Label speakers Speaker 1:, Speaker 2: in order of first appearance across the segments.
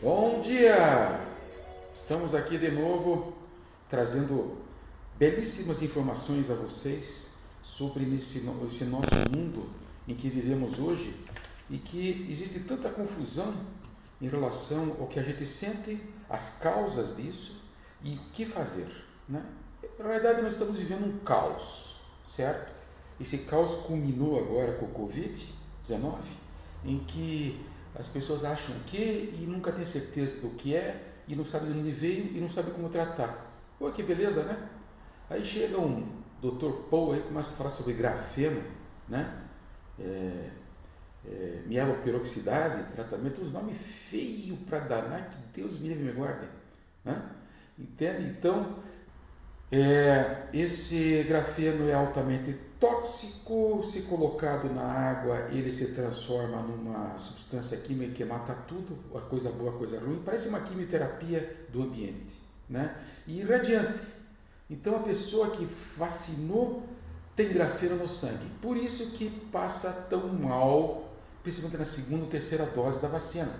Speaker 1: Bom dia! Estamos aqui de novo trazendo belíssimas informações a vocês sobre esse, esse nosso mundo em que vivemos hoje e que existe tanta confusão em relação ao que a gente sente, as causas disso e o que fazer. Né? Na verdade, nós estamos vivendo um caos, certo? Esse caos culminou agora com o Covid-19, em que as pessoas acham que e nunca têm certeza do que é, e não sabem de onde veio e não sabem como tratar. Pô, que beleza, né? Aí chega um Dr. Paul aí começa a falar sobre grafeno, né? É, é, mieloperoxidase, tratamento, uns nomes feios para danar, que Deus me livre me guarde. Né? Entende? Então, é, esse grafeno é altamente tóxico, se colocado na água, ele se transforma numa substância química que mata tudo, a coisa boa, a coisa ruim, parece uma quimioterapia do ambiente, né? E irradiante. Então a pessoa que vacinou tem grafeno no sangue. Por isso que passa tão mal, principalmente na segunda ou terceira dose da vacina.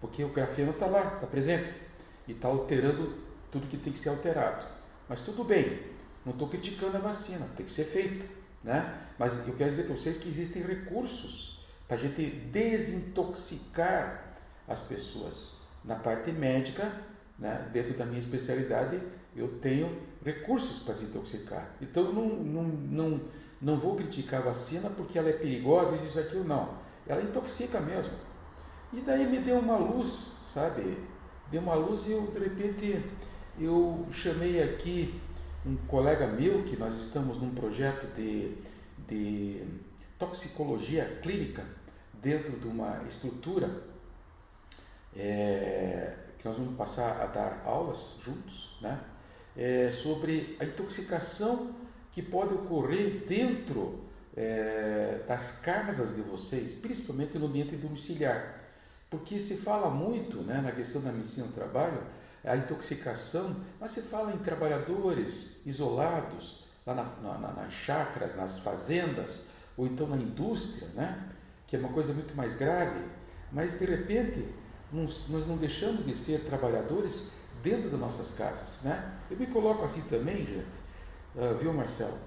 Speaker 1: Porque o grafeno está lá, está presente e está alterando tudo que tem que ser alterado. Mas tudo bem, não estou criticando a vacina, tem que ser feita. Né? Mas eu quero dizer para vocês que existem recursos para a gente desintoxicar as pessoas. Na parte médica, né, dentro da minha especialidade, eu tenho recursos para desintoxicar. Então, não, não, não, não vou criticar a vacina porque ela é perigosa, isso, aquilo, não. Ela intoxica mesmo. E daí me deu uma luz, sabe? Deu uma luz e eu, de repente, eu chamei aqui um colega meu, que nós estamos num projeto de, de toxicologia clínica dentro de uma estrutura é, que nós vamos passar a dar aulas juntos, né? É, sobre a intoxicação que pode ocorrer dentro é, das casas de vocês, principalmente no ambiente domiciliar. Porque se fala muito né, na questão da medicina do trabalho a intoxicação, mas se fala em trabalhadores isolados, lá na, na, nas chacras, nas fazendas, ou então na indústria, né? que é uma coisa muito mais grave, mas de repente nós, não deixamos de ser trabalhadores dentro das nossas casas. Né? Eu me coloco assim também, gente, uh, viu Marcelo?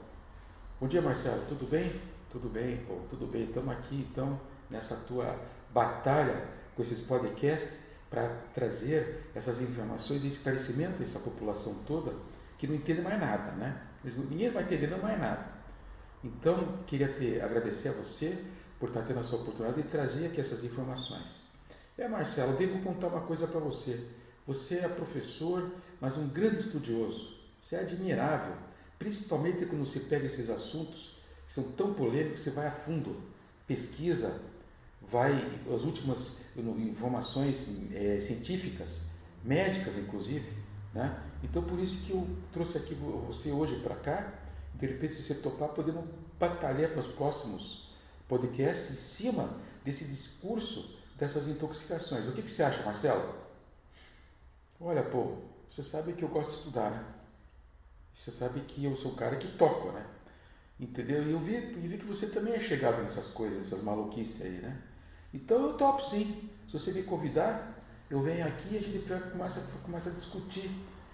Speaker 1: Bom dia Marcelo, tudo bem? Tudo bem, pô, tudo bem, estamos aqui então nessa tua batalha com esses podcasts para trazer essas informações de esclarecimento a essa população toda que não entende mais nada, né? Ninguém vai entendendo mais nada. Então, queria te agradecer a você por estar tendo essa oportunidade de trazer aqui essas informações. É, Marcelo, devo contar uma coisa para você. Você é professor, mas um grande estudioso. Você é admirável, principalmente quando você pega esses assuntos que são tão polêmicos, você vai a fundo, pesquisa, vai as últimas informações é, científicas, médicas inclusive, né? Então por isso que eu trouxe aqui você hoje para cá. De repente, se você topar, podemos batalhar para os próximos podcasts em cima desse discurso dessas intoxicações. O que, que você acha, Marcelo? Olha, pô, você sabe que eu gosto de estudar, né? Você sabe que eu sou o cara que toco, né? Entendeu? E eu vi, eu vi que você também é chegado nessas coisas, essas maluquices aí, né? Então eu topo sim. Se você me convidar, eu venho aqui e a gente começa, começa a discutir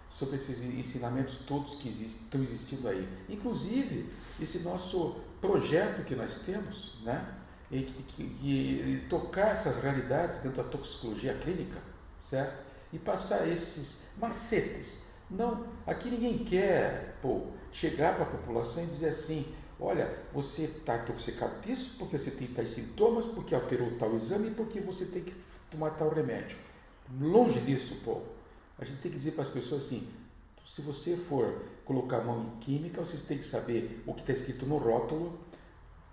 Speaker 1: sobre esses ensinamentos todos que existem, estão existindo aí. Inclusive, esse nosso projeto que nós temos, né? E que, que, tocar essas realidades dentro da toxicologia clínica, certo? E passar esses macetes. Não, aqui ninguém quer pô, chegar para a população e dizer assim, Olha, você está intoxicado disso porque você tem tais sintomas, porque alterou tal exame, porque você tem que tomar tal remédio. Longe disso, pô. A gente tem que dizer para as pessoas assim: se você for colocar a mão em química, vocês têm que saber o que está escrito no rótulo.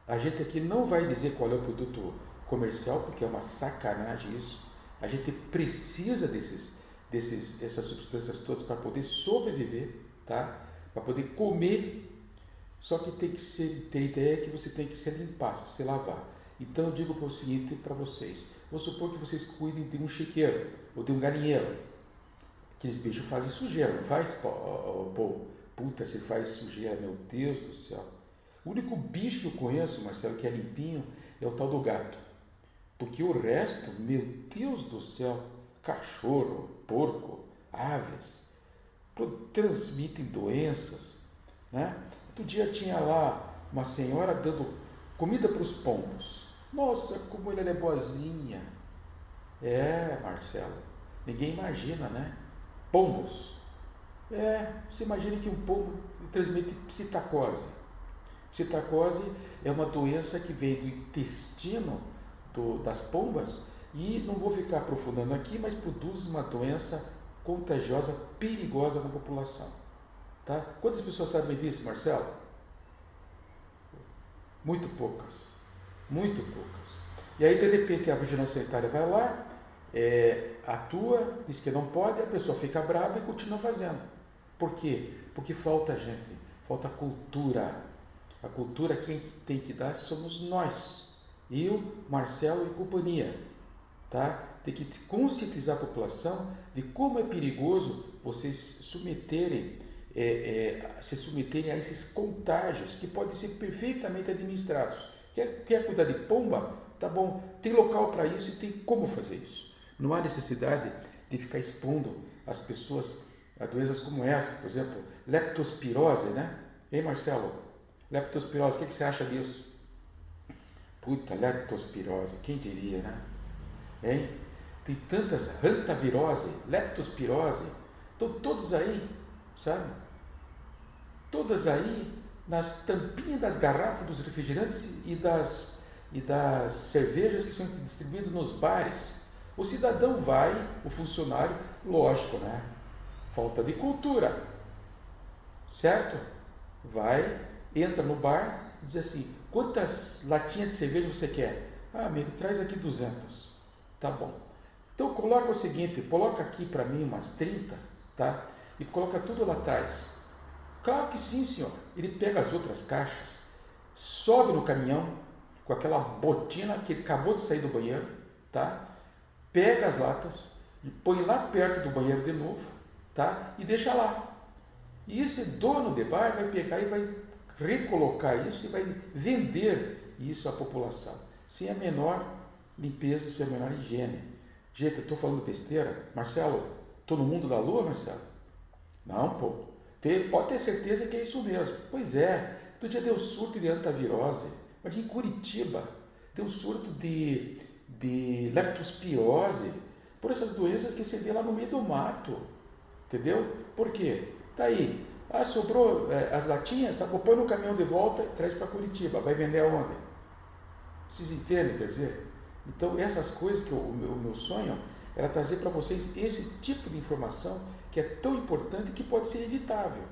Speaker 1: A gente aqui não vai dizer qual é o produto comercial, porque é uma sacanagem isso. A gente precisa desses, desses, dessas substâncias todas para poder sobreviver, tá? Para poder comer só que tem que ser, ter ideia que você tem que se limpar, se lavar. Então eu digo o seguinte para vocês: vou supor que vocês cuidem de um chiqueiro ou de um galinheiro. Aqueles bichos fazem sujeira, não faz? Pô, puta, se faz sujeira, meu Deus do céu. O único bicho que eu conheço, Marcelo, que é limpinho, é o tal do gato. Porque o resto, meu Deus do céu, cachorro, porco, aves, transmitem doenças. Né? Outro dia tinha lá uma senhora dando comida para os pombos. Nossa, como ele é boazinha. É, Marcelo, ninguém imagina, né? Pombos. É, você imagina que um pombo transmite psitacose. Psitacose é uma doença que vem do intestino do, das pombas e não vou ficar aprofundando aqui, mas produz uma doença contagiosa, perigosa na população. Tá? Quantas pessoas sabem disso, Marcelo? Muito poucas. Muito poucas. E aí, de repente, a vigilância sanitária vai lá, é, atua, diz que não pode, a pessoa fica brava e continua fazendo. Por quê? Porque falta gente, falta cultura. A cultura quem tem que dar somos nós. Eu, Marcelo e companhia. Tá? Tem que conscientizar a população de como é perigoso vocês submeterem, é, é, se submeterem a esses contágios que podem ser perfeitamente administrados. Quer, quer cuidar de pomba? Tá bom, tem local para isso e tem como fazer isso. Não há necessidade de ficar expondo as pessoas a doenças como essa, por exemplo, leptospirose, né? Ei, Marcelo, leptospirose, o que, que você acha disso? Puta, leptospirose, quem diria, né? Hein? Tem tantas, hantavirose, leptospirose, estão todos aí, sabe? Todas aí nas tampinhas das garrafas dos refrigerantes e das, e das cervejas que são distribuídas nos bares. O cidadão vai, o funcionário, lógico, né? Falta de cultura, certo? Vai, entra no bar, diz assim: quantas latinhas de cerveja você quer? Ah, amigo, traz aqui 200. Tá bom. Então coloca o seguinte: coloca aqui para mim umas 30, tá? E coloca tudo lá atrás. Claro que sim, senhor. Ele pega as outras caixas, sobe no caminhão com aquela botina que ele acabou de sair do banheiro, tá? Pega as latas e põe lá perto do banheiro de novo, tá? E deixa lá. E esse dono de bar vai pegar e vai recolocar isso e vai vender isso à população, sem a menor limpeza, sem a menor higiene. Gente, eu estou falando besteira? Marcelo, estou no mundo da lua, Marcelo? Não, pô. Pode ter certeza que é isso mesmo. Pois é, outro dia deu surto de antavirose, mas em Curitiba deu surto de, de leptospirose, por essas doenças que você vê lá no meio do mato. Entendeu? Por quê? Tá aí. Ah, sobrou é, as latinhas, tá? Põe no caminhão de volta e traz para Curitiba. Vai vender aonde? Vocês entendem, quer dizer? Então, essas coisas que o, meu, o meu sonho era trazer para vocês esse tipo de informação que é tão importante que pode ser evitável.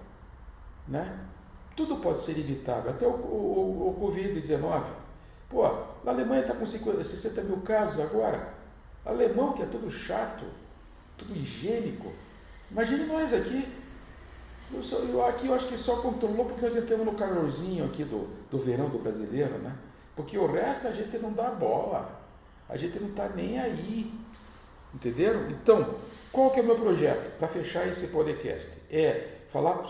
Speaker 1: Né? Tudo pode ser evitável, até o, o, o Covid-19. Pô, a Alemanha está com 50, 60 mil casos agora. Alemão que é tudo chato, tudo higiênico. Imagine nós aqui. Eu, só, eu, aqui eu acho que só controlou porque nós entramos no calorzinho aqui do, do verão do brasileiro, né? Porque o resto a gente não dá bola. A gente não está nem aí. Entenderam? Então, qual que é o meu projeto para fechar esse podcast? É falar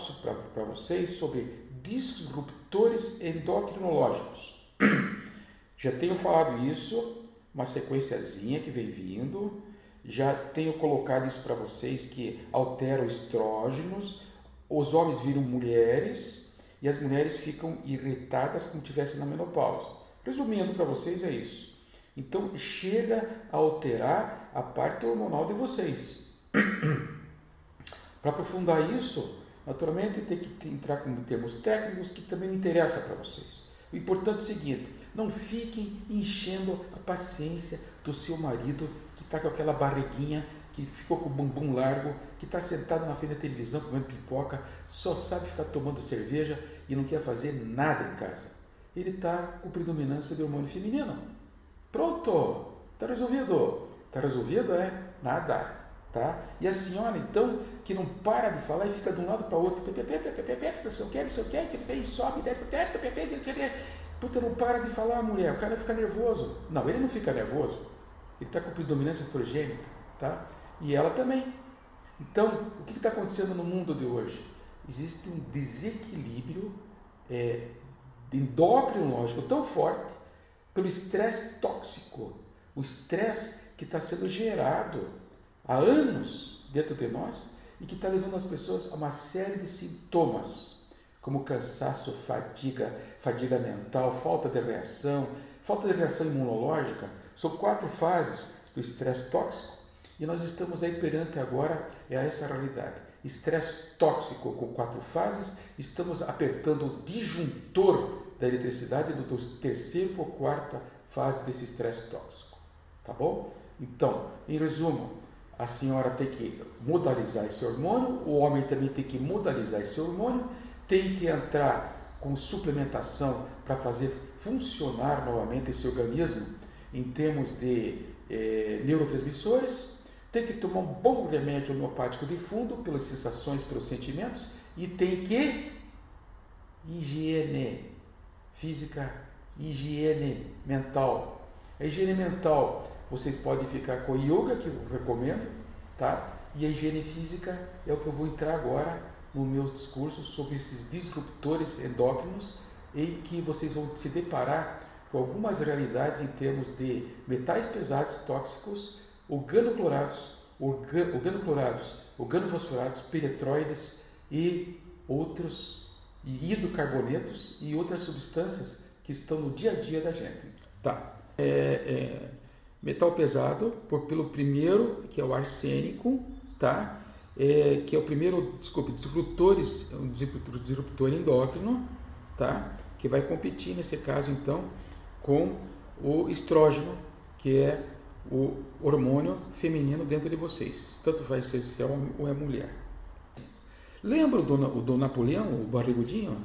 Speaker 1: para vocês sobre disruptores endocrinológicos. Já tenho falado isso, uma sequenciazinha que vem vindo. Já tenho colocado isso para vocês que altera os estrógenos, os homens viram mulheres e as mulheres ficam irritadas como tivessem na menopausa. Resumindo para vocês é isso. Então chega a alterar a parte hormonal de vocês. Para aprofundar isso, naturalmente tem que entrar com termos técnicos que também me interessam para vocês. O importante é o seguinte: não fiquem enchendo a paciência do seu marido que está com aquela barriguinha, que ficou com o bumbum largo, que está sentado na frente da televisão comendo pipoca, só sabe ficar tomando cerveja e não quer fazer nada em casa. Ele está com predominância do hormônio feminino. Pronto! Está resolvido. Está resolvido? É nada. Tá? E a senhora, então, que não para de falar e fica de um lado para o outro, não sei o que, não sei o que, e sobe, desce, puta, não para de falar, mulher, o cara fica nervoso. Não, ele não fica nervoso, ele está com predominância estrogênica, tá? E ela também. Então, o que está acontecendo no mundo de hoje? Existe um desequilíbrio é, endocrinológico tão forte pelo estresse tóxico, o estresse que está sendo gerado há anos dentro de nós e que está levando as pessoas a uma série de sintomas, como cansaço, fadiga, fadiga mental, falta de reação, falta de reação imunológica. São quatro fases do estresse tóxico e nós estamos aí perante agora é essa realidade. Estresse tóxico com quatro fases, estamos apertando o disjuntor da eletricidade do terceiro ou quarta fase desse estresse tóxico. Tá bom? Então, em resumo, a senhora tem que modalizar esse hormônio, o homem também tem que modalizar esse hormônio, tem que entrar com suplementação para fazer funcionar novamente esse organismo em termos de eh, neurotransmissores, tem que tomar um bom remédio homeopático de fundo pelas sensações, pelos sentimentos e tem que higiene física, higiene mental. A higiene mental, vocês podem ficar com yoga, que eu recomendo, tá? E a higiene física é o que eu vou entrar agora no meu discurso sobre esses disruptores endócrinos, em que vocês vão se deparar com algumas realidades em termos de metais pesados tóxicos organoclorados, organ, organoclorados, organofosforados, peretroides e outros e hidrocarbonetos e outras substâncias que estão no dia a dia da gente. Tá. É, é, metal pesado por, pelo primeiro, que é o arsênico, tá? É, que é o primeiro, desculpe, disruptores, um disruptor, disruptor endócrino, tá? Que vai competir nesse caso então com o estrógeno, que é o hormônio feminino dentro de vocês, tanto vai ser se é homem ou é mulher. Lembra do, do Napoleão, o barrigudinho?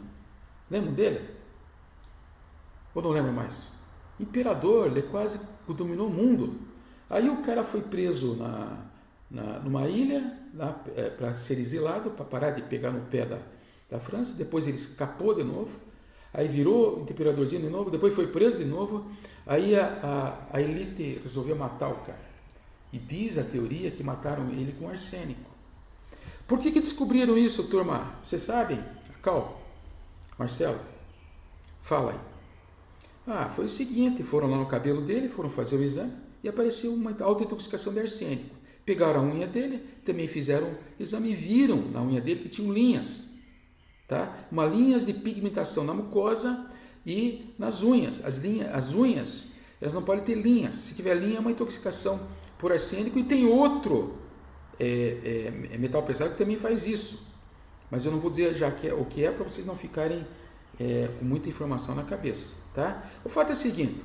Speaker 1: Lembra dele? Ou não lembra mais? Imperador, ele quase dominou o mundo. Aí o cara foi preso na, na numa ilha é, para ser exilado, para parar de pegar no pé da, da França. Depois ele escapou de novo. Aí virou imperadorzinho de novo. Depois foi preso de novo. Aí a, a, a elite resolveu matar o cara. E diz a teoria que mataram ele com arsênico. Por que, que descobriram isso, turma? Vocês sabem? Cal, Marcelo, fala aí. Ah, foi o seguinte: foram lá no cabelo dele, foram fazer o exame e apareceu uma alta intoxicação de arsênico. Pegaram a unha dele, também fizeram exame e viram na unha dele que tinham linhas. Tá? Uma linhas de pigmentação na mucosa e nas unhas. As, linhas, as unhas, elas não podem ter linhas. Se tiver linha, é uma intoxicação por arsênico. E tem outro é, é, é metal pesado que também faz isso. Mas eu não vou dizer já que é, o que é para vocês não ficarem é, com muita informação na cabeça. Tá? O fato é o seguinte: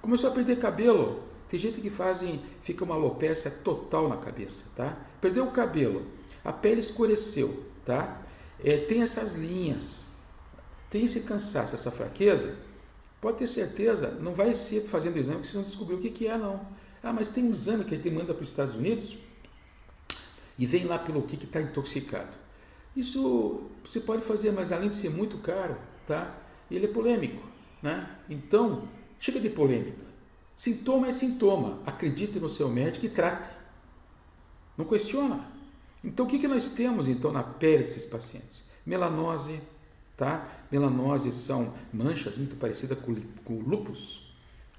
Speaker 1: começou a perder cabelo. Tem gente que fazem, fica uma alopecia total na cabeça, tá? Perdeu o cabelo, a pele escureceu, tá? É, tem essas linhas, tem esse cansaço, essa fraqueza, pode ter certeza, não vai ser fazendo exame que vocês vão descobrir o que, que é, não. Ah, mas tem um exame que a gente manda para os Estados Unidos e vem lá pelo que está intoxicado. Isso você pode fazer, mas além de ser muito caro, tá? ele é polêmico. Né? Então, chega de polêmica. Sintoma é sintoma. Acredite no seu médico e trate. Não questiona. Então, o que, que nós temos então na pele desses pacientes? Melanose, tá? Melanose são manchas muito parecidas com, com o lúpus.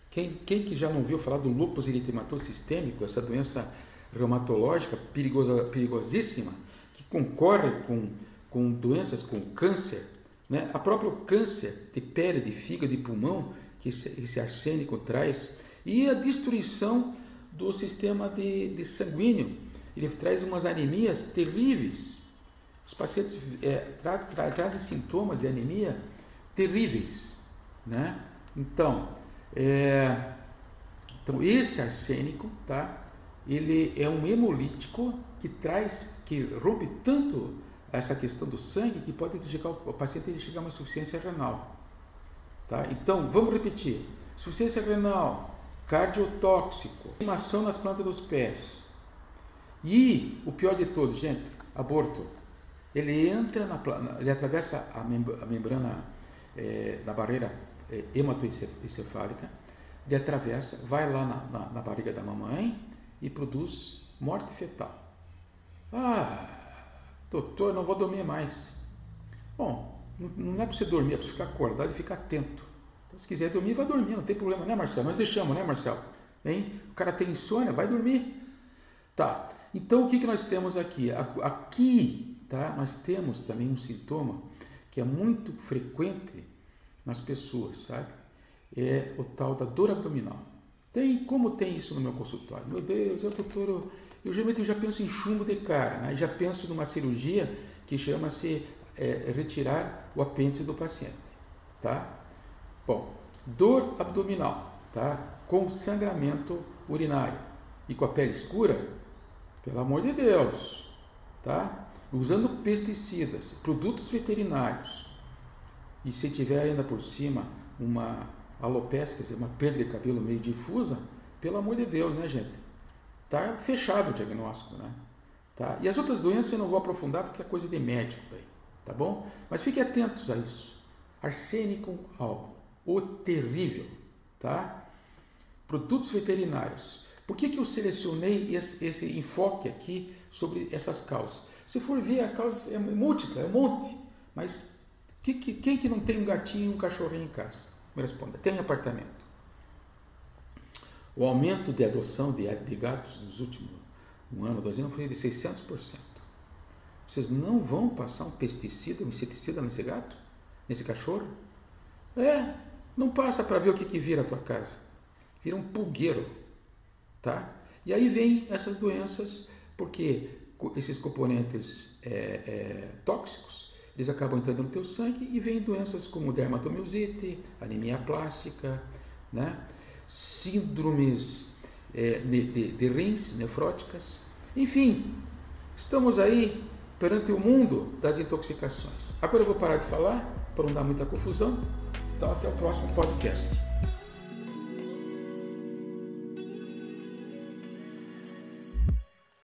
Speaker 1: Quem, quem que já não viu falar do lúpus eritematoso sistêmico, essa doença reumatológica perigosa, perigosíssima, que concorre com, com doenças com câncer, né? A próprio câncer de pele, de fígado, de pulmão, que esse, esse arsênico traz, e a destruição do sistema de, de sanguíneo. Ele traz umas anemias terríveis. Os pacientes é, tra, tra, trazem sintomas de anemia terríveis. Né? Então, é, então, esse arsênico, tá? ele é um hemolítico que traz, que rompe tanto essa questão do sangue que pode chegar, o paciente chegar a uma insuficiência renal. Tá? Então, vamos repetir: insuficiência renal, cardiotóxico, queimação nas plantas dos pés. E o pior de tudo, gente, aborto. Ele entra na ele atravessa a, membrana é, da barreira é, hematoencefálica, ele atravessa, vai lá na, na, na barriga da mamãe e produz morte fetal. Ah, Doutor, não vou dormir mais. Bom, não é para você dormir, é para você ficar acordado e ficar atento. Então, se quiser dormir, vai dormir, não tem problema, né, Marcelo? Nós deixamos, né, Marcelo? Hein? O cara tem insônia, vai dormir. Tá. Então, o que, que nós temos aqui? Aqui, tá? Nós temos também um sintoma que é muito frequente nas pessoas, sabe? É o tal da dor abdominal. Tem, como tem isso no meu consultório? Meu Deus, eu doutor, eu, eu geralmente eu já penso em chumbo de cara, né? já penso numa cirurgia que chama-se é, retirar o apêndice do paciente, tá? Bom, dor abdominal, tá? Com sangramento urinário e com a pele escura, pelo amor de Deus, tá? Usando pesticidas, produtos veterinários, e se tiver ainda por cima uma alopecia, quer dizer, uma perda de cabelo meio difusa, pelo amor de Deus, né, gente? Tá fechado o diagnóstico, né? Tá? E as outras doenças eu não vou aprofundar porque é coisa de médico daí, tá bom? Mas fiquem atentos a isso. Arsênico, álcool, o terrível, tá? Produtos veterinários. Por que, que eu selecionei esse, esse enfoque aqui sobre essas causas? Se for ver, a causa é múltipla, é um monte. Mas que, que, quem que não tem um gatinho e um cachorrinho em casa? Me responda. Tem apartamento. O aumento de adoção de, gatos nos últimos um ano, dois anos, foi de 600%. Vocês não vão passar um pesticida, um inseticida nesse gato? Nesse cachorro? É, não passa para ver o que, que vira a tua casa. Vira um pulgueiro, tá? E aí vem essas doenças, porque esses componentes é, é, tóxicos, eles acabam entrando no teu sangue e vem doenças como dermatomiosite, anemia plástica, né? Síndromes é, de, de, de rins nefróticas, enfim, estamos aí perante o mundo das intoxicações. Agora eu vou parar de falar para não dar muita confusão. Então até o próximo podcast.